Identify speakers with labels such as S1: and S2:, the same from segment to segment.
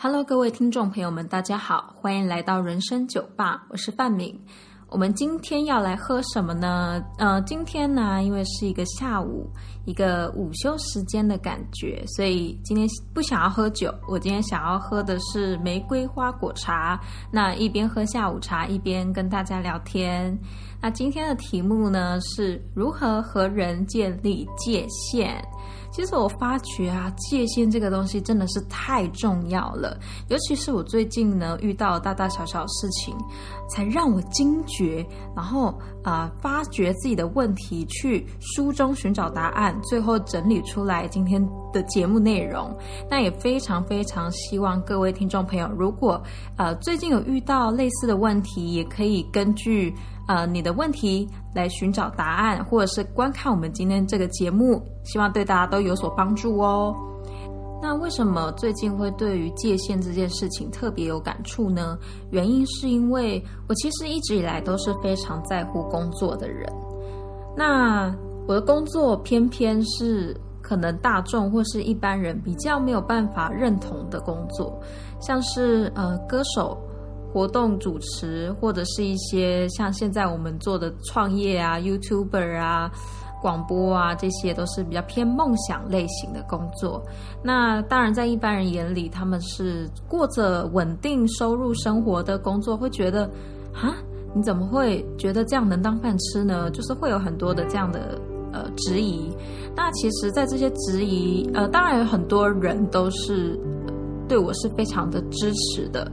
S1: Hello，各位听众朋友们，大家好，欢迎来到人生酒吧，我是范敏。我们今天要来喝什么呢？呃，今天呢，因为是一个下午，一个午休时间的感觉，所以今天不想要喝酒。我今天想要喝的是玫瑰花果茶。那一边喝下午茶，一边跟大家聊天。那今天的题目呢，是如何和人建立界限。其实我发觉啊，界限这个东西真的是太重要了，尤其是我最近呢遇到大大小小事情，才让我惊觉，然后啊发觉自己的问题，去书中寻找答案，最后整理出来今天的节目内容。那也非常非常希望各位听众朋友，如果呃最近有遇到类似的问题，也可以根据。呃，你的问题来寻找答案，或者是观看我们今天这个节目，希望对大家都有所帮助哦。那为什么最近会对于界限这件事情特别有感触呢？原因是因为我其实一直以来都是非常在乎工作的人。那我的工作偏偏是可能大众或是一般人比较没有办法认同的工作，像是呃歌手。活动主持，或者是一些像现在我们做的创业啊、YouTuber 啊、广播啊，这些都是比较偏梦想类型的工作。那当然，在一般人眼里，他们是过着稳定收入生活的工作，会觉得啊，你怎么会觉得这样能当饭吃呢？就是会有很多的这样的呃质疑。那其实，在这些质疑，呃，当然有很多人都是对我是非常的支持的。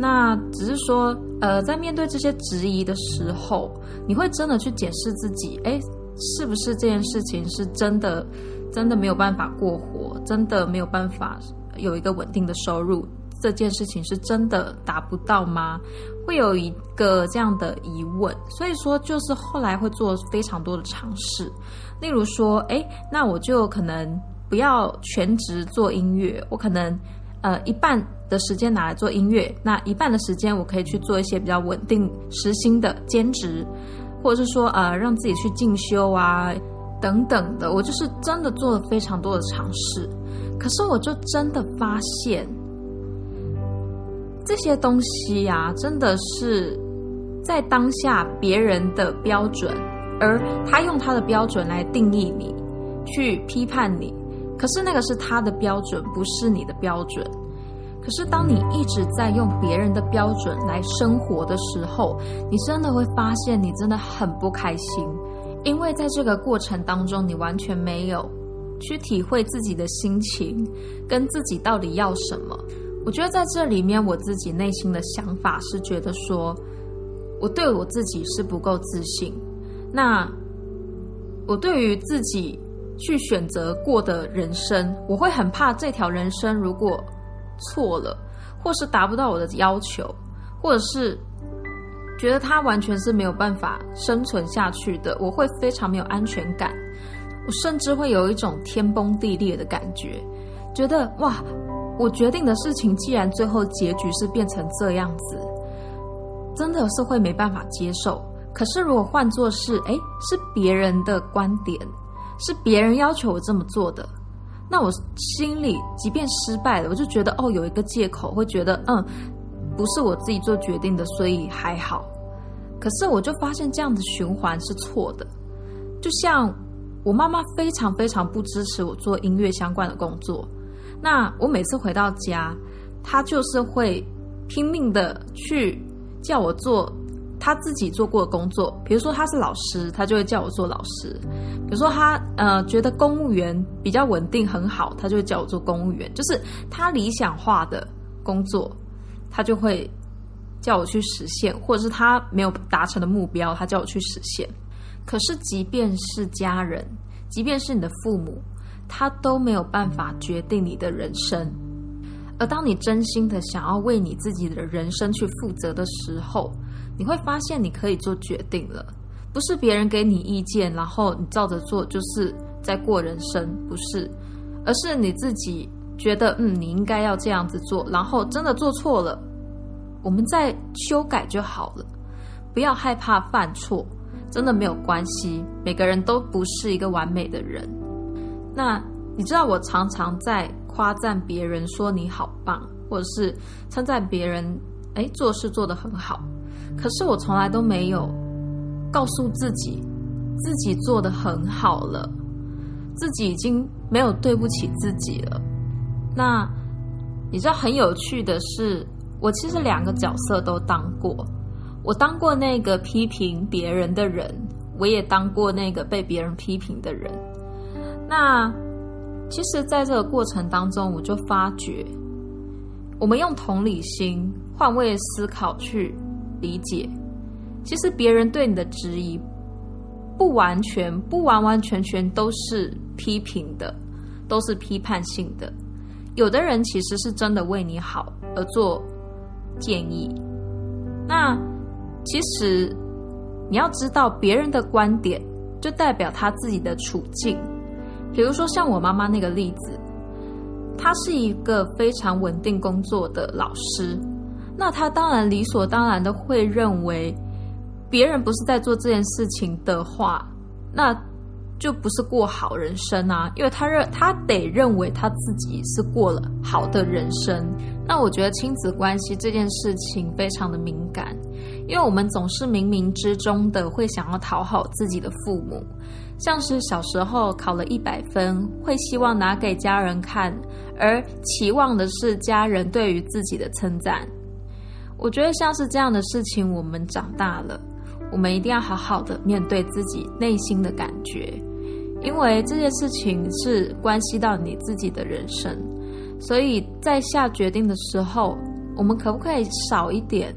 S1: 那只是说，呃，在面对这些质疑的时候，你会真的去检视自己，哎，是不是这件事情是真的，真的没有办法过活，真的没有办法有一个稳定的收入，这件事情是真的达不到吗？会有一个这样的疑问，所以说就是后来会做非常多的尝试，例如说，哎，那我就可能不要全职做音乐，我可能。呃，一半的时间拿来做音乐，那一半的时间我可以去做一些比较稳定、时薪的兼职，或者是说呃，让自己去进修啊等等的。我就是真的做了非常多的尝试，可是我就真的发现这些东西呀，真的是在当下别人的标准，而他用他的标准来定义你，去批判你。可是那个是他的标准，不是你的标准。可是当你一直在用别人的标准来生活的时候，你真的会发现你真的很不开心，因为在这个过程当中，你完全没有去体会自己的心情，跟自己到底要什么。我觉得在这里面，我自己内心的想法是觉得说，我对我自己是不够自信。那我对于自己。去选择过的人生，我会很怕这条人生如果错了，或是达不到我的要求，或者是觉得他完全是没有办法生存下去的，我会非常没有安全感。我甚至会有一种天崩地裂的感觉，觉得哇，我决定的事情既然最后结局是变成这样子，真的是会没办法接受。可是如果换作是哎，是别人的观点。是别人要求我这么做的，那我心里即便失败了，我就觉得哦，有一个借口，会觉得嗯，不是我自己做决定的，所以还好。可是我就发现这样的循环是错的。就像我妈妈非常非常不支持我做音乐相关的工作，那我每次回到家，她就是会拼命的去叫我做。他自己做过的工作，比如说他是老师，他就会叫我做老师；比如说他呃觉得公务员比较稳定很好，他就会叫我做公务员。就是他理想化的工作，他就会叫我去实现，或者是他没有达成的目标，他叫我去实现。可是即便是家人，即便是你的父母，他都没有办法决定你的人生。而当你真心的想要为你自己的人生去负责的时候，你会发现，你可以做决定了，不是别人给你意见，然后你照着做，就是在过人生，不是，而是你自己觉得，嗯，你应该要这样子做，然后真的做错了，我们再修改就好了，不要害怕犯错，真的没有关系，每个人都不是一个完美的人。那你知道，我常常在夸赞别人说你好棒，或者是称赞别人，哎，做事做得很好。可是我从来都没有告诉自己，自己做得很好了，自己已经没有对不起自己了。那你知道很有趣的是，我其实两个角色都当过，我当过那个批评别人的人，我也当过那个被别人批评的人。那其实，在这个过程当中，我就发觉，我们用同理心、换位思考去理解，其实别人对你的质疑，不完全、不完完全全都是批评的，都是批判性的。有的人其实是真的为你好而做建议。那其实你要知道，别人的观点就代表他自己的处境。比如说，像我妈妈那个例子，她是一个非常稳定工作的老师，那他当然理所当然的会认为，别人不是在做这件事情的话，那就不是过好人生啊，因为他认他得认为他自己是过了好的人生。那我觉得亲子关系这件事情非常的敏感，因为我们总是冥冥之中的会想要讨好自己的父母。像是小时候考了一百分，会希望拿给家人看，而期望的是家人对于自己的称赞。我觉得像是这样的事情，我们长大了，我们一定要好好的面对自己内心的感觉，因为这件事情是关系到你自己的人生，所以在下决定的时候，我们可不可以少一点？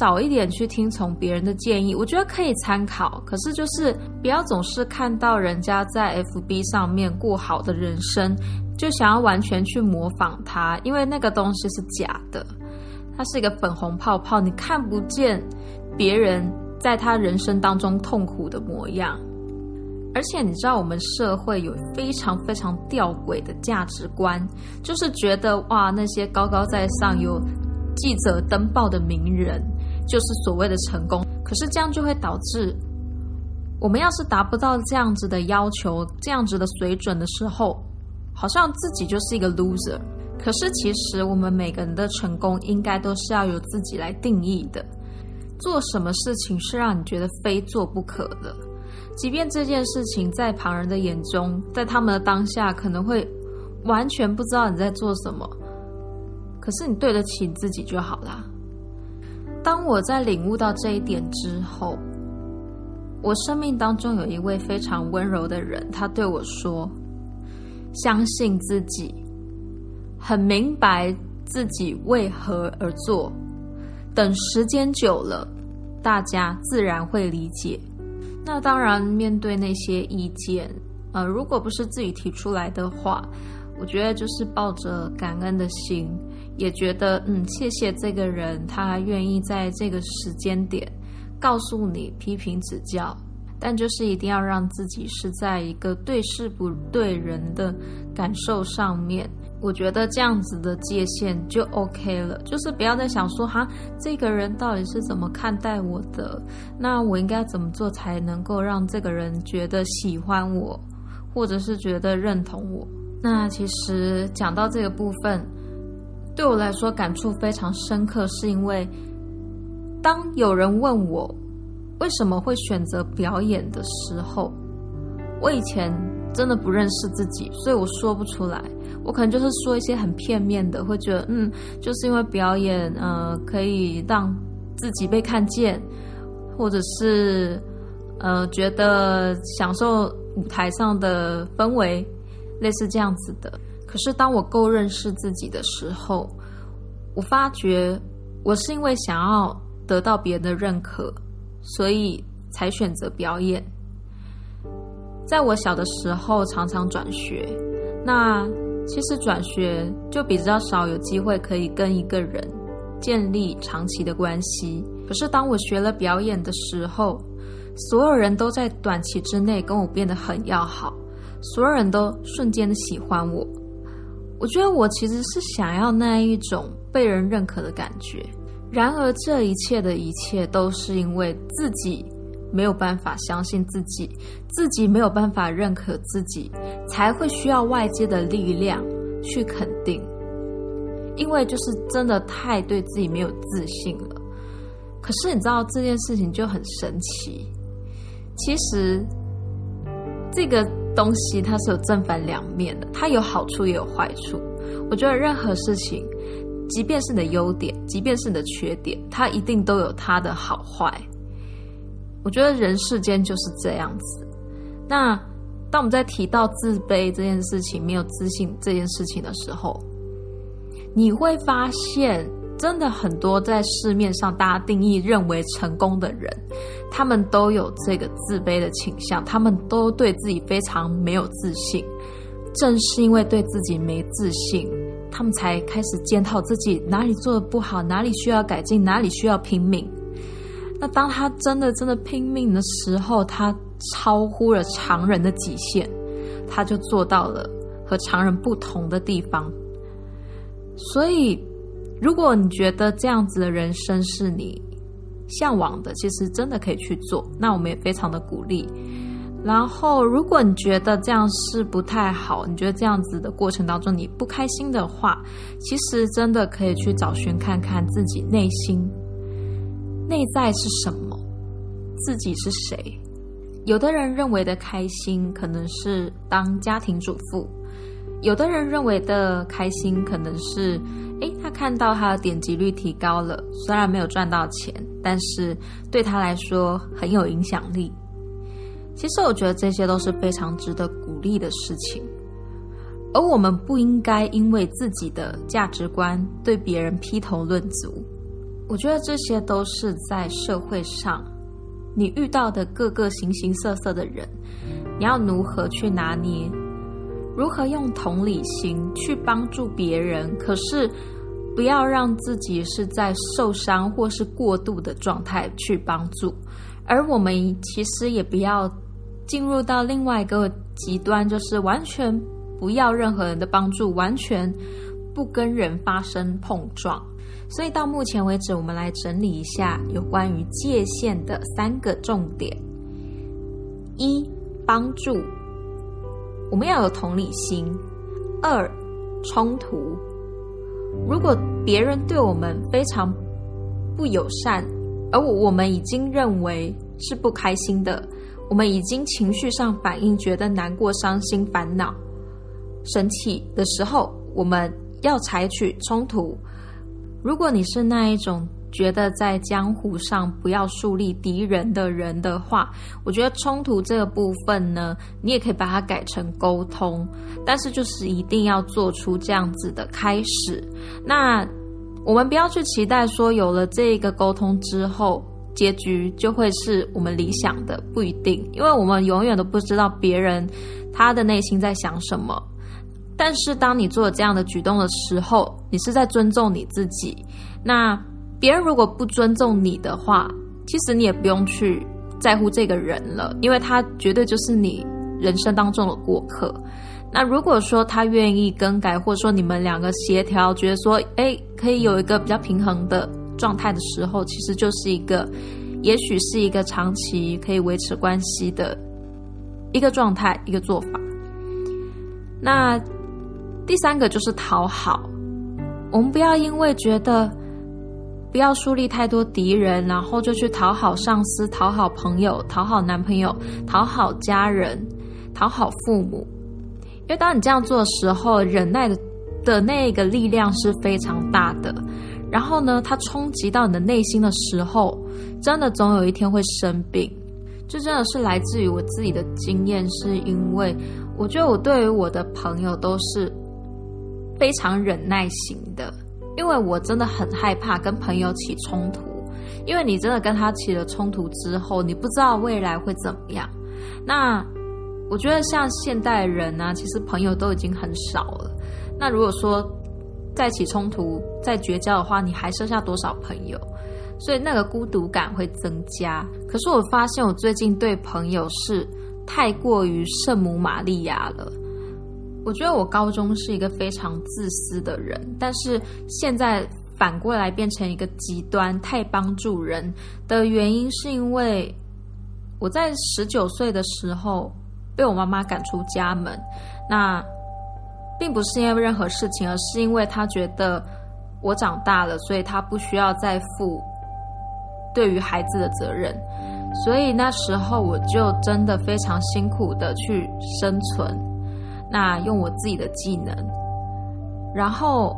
S1: 少一点去听从别人的建议，我觉得可以参考。可是就是不要总是看到人家在 FB 上面过好的人生，就想要完全去模仿他，因为那个东西是假的，它是一个粉红泡泡，你看不见别人在他人生当中痛苦的模样。而且你知道，我们社会有非常非常吊诡的价值观，就是觉得哇，那些高高在上有记者登报的名人。就是所谓的成功，可是这样就会导致，我们要是达不到这样子的要求、这样子的水准的时候，好像自己就是一个 loser。可是其实我们每个人的成功，应该都是要由自己来定义的。做什么事情是让你觉得非做不可的，即便这件事情在旁人的眼中，在他们的当下可能会完全不知道你在做什么，可是你对得起自己就好啦。当我在领悟到这一点之后，我生命当中有一位非常温柔的人，他对我说：“相信自己，很明白自己为何而做。等时间久了，大家自然会理解。那当然，面对那些意见，呃，如果不是自己提出来的话，我觉得就是抱着感恩的心。”也觉得嗯，谢谢这个人，他愿意在这个时间点告诉你批评指教，但就是一定要让自己是在一个对事不对人的感受上面。我觉得这样子的界限就 OK 了，就是不要再想说哈，这个人到底是怎么看待我的，那我应该怎么做才能够让这个人觉得喜欢我，或者是觉得认同我？那其实讲到这个部分。对我来说，感触非常深刻，是因为当有人问我为什么会选择表演的时候，我以前真的不认识自己，所以我说不出来。我可能就是说一些很片面的，会觉得嗯，就是因为表演，呃，可以让自己被看见，或者是呃，觉得享受舞台上的氛围，类似这样子的。可是，当我够认识自己的时候，我发觉我是因为想要得到别人的认可，所以才选择表演。在我小的时候，常常转学，那其实转学就比较少有机会可以跟一个人建立长期的关系。可是，当我学了表演的时候，所有人都在短期之内跟我变得很要好，所有人都瞬间的喜欢我。我觉得我其实是想要那一种被人认可的感觉，然而这一切的一切都是因为自己没有办法相信自己，自己没有办法认可自己，才会需要外界的力量去肯定。因为就是真的太对自己没有自信了。可是你知道这件事情就很神奇，其实这个东西它是有正反两面的，它有好处也有坏处。我觉得任何事情，即便是你的优点，即便是你的缺点，它一定都有它的好坏。我觉得人世间就是这样子。那当我们在提到自卑这件事情、没有自信这件事情的时候，你会发现，真的很多在市面上大家定义认为成功的人，他们都有这个自卑的倾向，他们都对自己非常没有自信。正是因为对自己没自信，他们才开始检讨自己哪里做的不好，哪里需要改进，哪里需要拼命。那当他真的真的拼命的时候，他超乎了常人的极限，他就做到了和常人不同的地方。所以，如果你觉得这样子的人生是你向往的，其实真的可以去做。那我们也非常的鼓励。然后，如果你觉得这样是不太好，你觉得这样子的过程当中你不开心的话，其实真的可以去找寻看看自己内心。内在是什么？自己是谁？有的人认为的开心可能是当家庭主妇，有的人认为的开心可能是，诶，他看到他的点击率提高了，虽然没有赚到钱，但是对他来说很有影响力。其实我觉得这些都是非常值得鼓励的事情，而我们不应该因为自己的价值观对别人劈头论足。我觉得这些都是在社会上，你遇到的各个形形色色的人，你要如何去拿捏，如何用同理心去帮助别人，可是不要让自己是在受伤或是过度的状态去帮助，而我们其实也不要进入到另外一个极端，就是完全不要任何人的帮助，完全不跟人发生碰撞。所以到目前为止，我们来整理一下有关于界限的三个重点：一、帮助，我们要有同理心；二、冲突，如果别人对我们非常不友善，而我们已经认为是不开心的，我们已经情绪上反应，觉得难过、伤心、烦恼、生气的时候，我们要采取冲突。如果你是那一种觉得在江湖上不要树立敌人的人的话，我觉得冲突这个部分呢，你也可以把它改成沟通，但是就是一定要做出这样子的开始。那我们不要去期待说有了这个沟通之后，结局就会是我们理想的，不一定，因为我们永远都不知道别人他的内心在想什么。但是，当你做这样的举动的时候，你是在尊重你自己。那别人如果不尊重你的话，其实你也不用去在乎这个人了，因为他绝对就是你人生当中的过客。那如果说他愿意更改，或者说你们两个协调，觉得说，哎，可以有一个比较平衡的状态的时候，其实就是一个，也许是一个长期可以维持关系的一个状态，一个做法。那。第三个就是讨好，我们不要因为觉得不要树立太多敌人，然后就去讨好上司、讨好朋友、讨好男朋友、讨好家人、讨好父母。因为当你这样做的时候，忍耐的的那个力量是非常大的。然后呢，它冲击到你的内心的时候，真的总有一天会生病。这真的是来自于我自己的经验，是因为我觉得我对于我的朋友都是。非常忍耐型的，因为我真的很害怕跟朋友起冲突，因为你真的跟他起了冲突之后，你不知道未来会怎么样。那我觉得像现代人呢，其实朋友都已经很少了。那如果说再起冲突、再绝交的话，你还剩下多少朋友？所以那个孤独感会增加。可是我发现我最近对朋友是太过于圣母玛利亚了。我觉得我高中是一个非常自私的人，但是现在反过来变成一个极端，太帮助人的原因，是因为我在十九岁的时候被我妈妈赶出家门，那并不是因为任何事情，而是因为她觉得我长大了，所以她不需要再负对于孩子的责任。所以那时候我就真的非常辛苦的去生存，那用我自己的技能，然后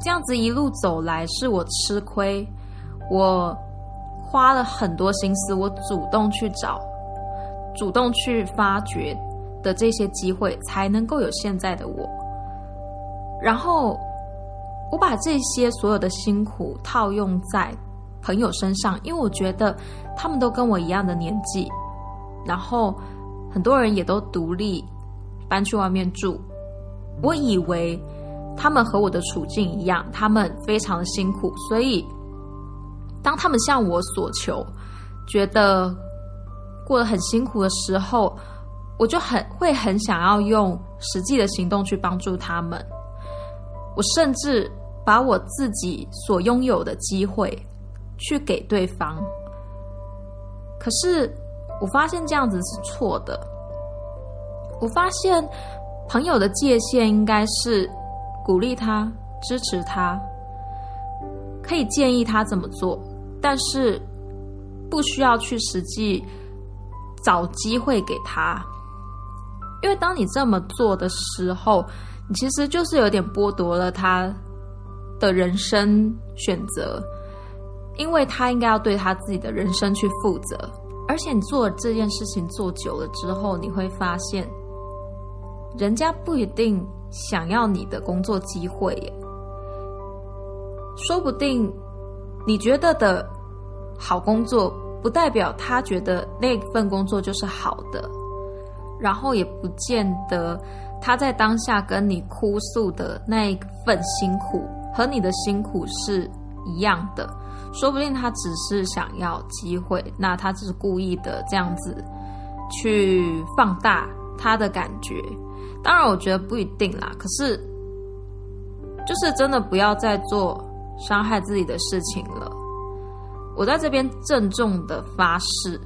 S1: 这样子一路走来，是我吃亏，我。花了很多心思，我主动去找、主动去发掘的这些机会，才能够有现在的我。然后，我把这些所有的辛苦套用在朋友身上，因为我觉得他们都跟我一样的年纪，然后很多人也都独立搬去外面住。我以为他们和我的处境一样，他们非常的辛苦，所以。当他们向我所求，觉得过得很辛苦的时候，我就很会很想要用实际的行动去帮助他们。我甚至把我自己所拥有的机会去给对方。可是我发现这样子是错的。我发现朋友的界限应该是鼓励他、支持他，可以建议他怎么做。但是不需要去实际找机会给他，因为当你这么做的时候，你其实就是有点剥夺了他的人生选择，因为他应该要对他自己的人生去负责。而且你做这件事情做久了之后，你会发现，人家不一定想要你的工作机会耶，说不定。你觉得的好工作，不代表他觉得那份工作就是好的，然后也不见得他在当下跟你哭诉的那一份辛苦和你的辛苦是一样的，说不定他只是想要机会，那他只是故意的这样子去放大他的感觉。当然，我觉得不一定啦，可是就是真的不要再做。伤害自己的事情了，我在这边郑重的发誓，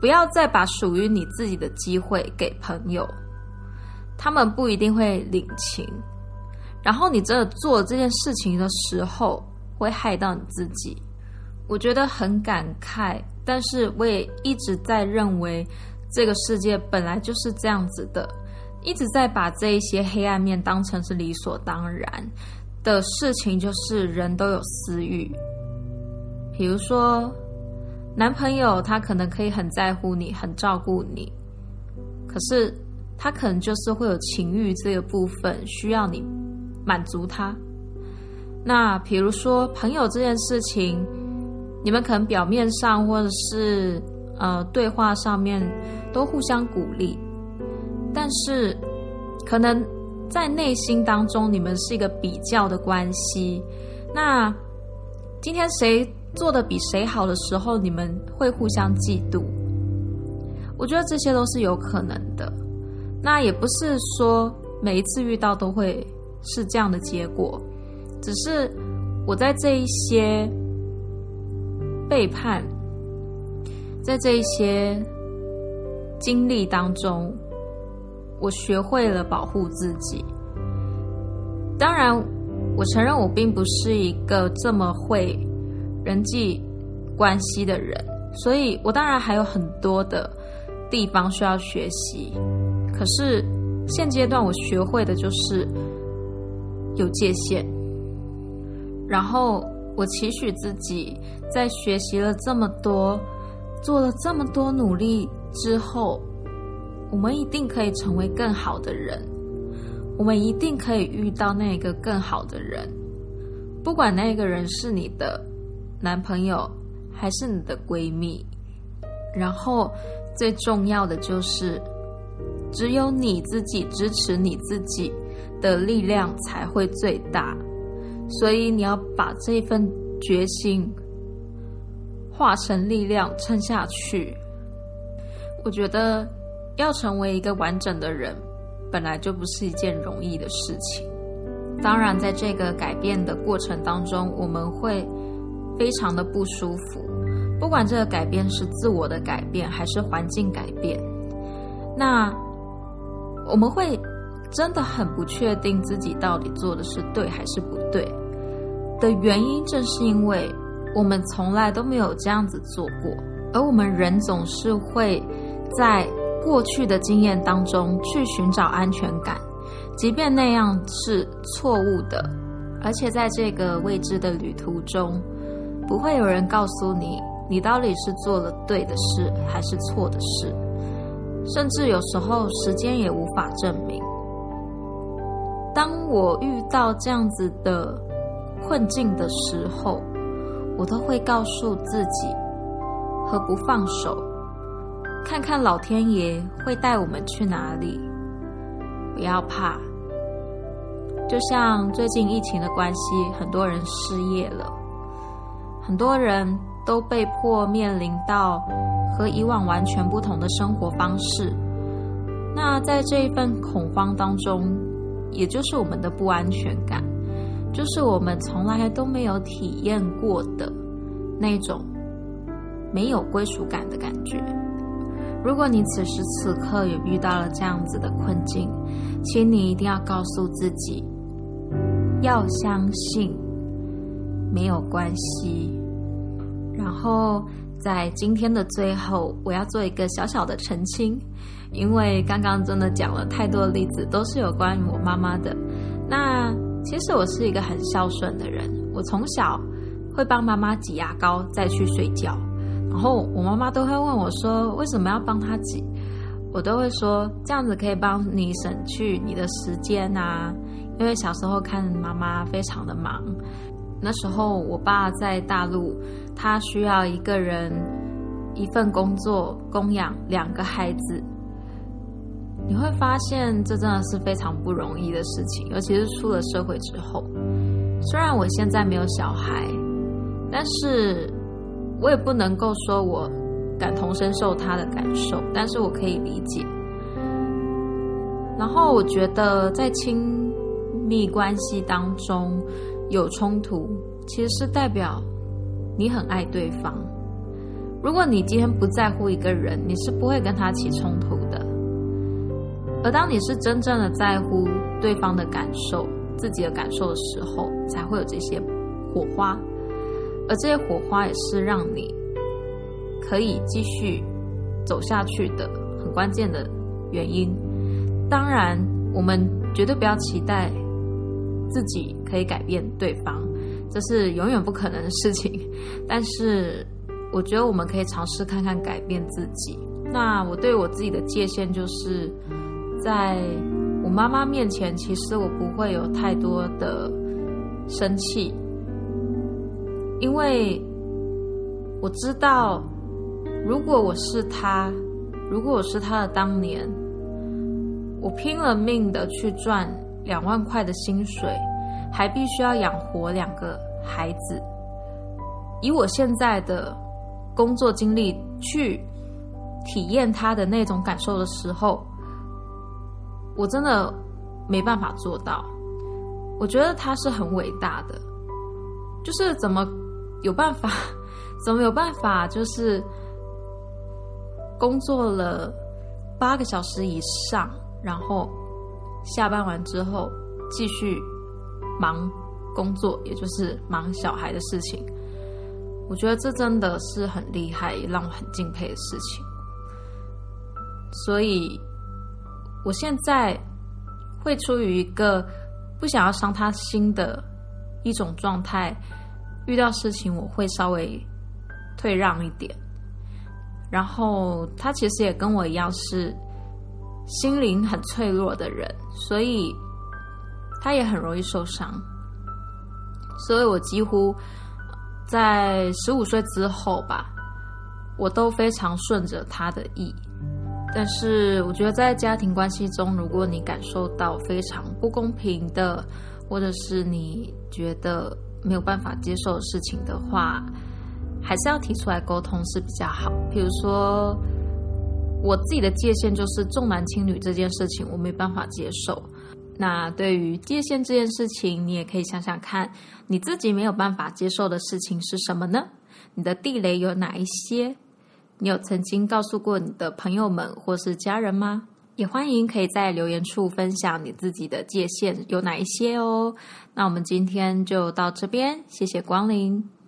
S1: 不要再把属于你自己的机会给朋友，他们不一定会领情。然后你真的做这件事情的时候，会害到你自己。我觉得很感慨，但是我也一直在认为，这个世界本来就是这样子的，一直在把这一些黑暗面当成是理所当然。的事情就是人都有私欲，比如说男朋友他可能可以很在乎你，很照顾你，可是他可能就是会有情欲这个部分需要你满足他。那比如说朋友这件事情，你们可能表面上或者是呃对话上面都互相鼓励，但是可能。在内心当中，你们是一个比较的关系。那今天谁做的比谁好的时候，你们会互相嫉妒。我觉得这些都是有可能的。那也不是说每一次遇到都会是这样的结果，只是我在这一些背叛，在这一些经历当中。我学会了保护自己。当然，我承认我并不是一个这么会人际关系的人，所以我当然还有很多的地方需要学习。可是现阶段我学会的就是有界限。然后我期许自己在学习了这么多、做了这么多努力之后。我们一定可以成为更好的人，我们一定可以遇到那个更好的人，不管那个人是你的男朋友还是你的闺蜜。然后最重要的就是，只有你自己支持你自己的力量才会最大。所以你要把这份决心化成力量撑下去。我觉得。要成为一个完整的人，本来就不是一件容易的事情。当然，在这个改变的过程当中，我们会非常的不舒服，不管这个改变是自我的改变还是环境改变，那我们会真的很不确定自己到底做的是对还是不对的原因，正是因为我们从来都没有这样子做过，而我们人总是会在过去的经验当中去寻找安全感，即便那样是错误的，而且在这个未知的旅途中，不会有人告诉你。你到底是做了对的事还是错的事？甚至有时候时间也无法证明。当我遇到这样子的困境的时候，我都会告诉自己：何不放手，看看老天爷会带我们去哪里？不要怕。就像最近疫情的关系，很多人失业了，很多人。都被迫面临到和以往完全不同的生活方式。那在这一份恐慌当中，也就是我们的不安全感，就是我们从来都没有体验过的那种没有归属感的感觉。如果你此时此刻也遇到了这样子的困境，请你一定要告诉自己，要相信没有关系。然后在今天的最后，我要做一个小小的澄清，因为刚刚真的讲了太多例子，都是有关于我妈妈的。那其实我是一个很孝顺的人，我从小会帮妈妈挤牙膏再去睡觉，然后我妈妈都会问我说为什么要帮她挤，我都会说这样子可以帮你省去你的时间啊，因为小时候看妈妈非常的忙。那时候我爸在大陆，他需要一个人一份工作供养两个孩子。你会发现这真的是非常不容易的事情，尤其是出了社会之后。虽然我现在没有小孩，但是我也不能够说我感同身受他的感受，但是我可以理解。然后我觉得在亲密关系当中。有冲突，其实是代表你很爱对方。如果你今天不在乎一个人，你是不会跟他起冲突的。而当你是真正的在乎对方的感受、自己的感受的时候，才会有这些火花。而这些火花也是让你可以继续走下去的很关键的原因。当然，我们绝对不要期待。自己可以改变对方，这是永远不可能的事情。但是，我觉得我们可以尝试看看改变自己。那我对我自己的界限就是，在我妈妈面前，其实我不会有太多的生气，因为我知道，如果我是他，如果我是他的当年，我拼了命的去赚。两万块的薪水，还必须要养活两个孩子。以我现在的工作经历去体验他的那种感受的时候，我真的没办法做到。我觉得他是很伟大的，就是怎么有办法，怎么有办法，就是工作了八个小时以上，然后。下班完之后，继续忙工作，也就是忙小孩的事情。我觉得这真的是很厉害，也让我很敬佩的事情。所以，我现在会出于一个不想要伤他心的一种状态，遇到事情我会稍微退让一点。然后，他其实也跟我一样是。心灵很脆弱的人，所以他也很容易受伤。所以我几乎在十五岁之后吧，我都非常顺着他的意。但是我觉得在家庭关系中，如果你感受到非常不公平的，或者是你觉得没有办法接受的事情的话，还是要提出来沟通是比较好。比如说。我自己的界限就是重男轻女这件事情，我没办法接受。那对于界限这件事情，你也可以想想看，你自己没有办法接受的事情是什么呢？你的地雷有哪一些？你有曾经告诉过你的朋友们或是家人吗？也欢迎可以在留言处分享你自己的界限有哪一些哦。那我们今天就到这边，谢谢光临。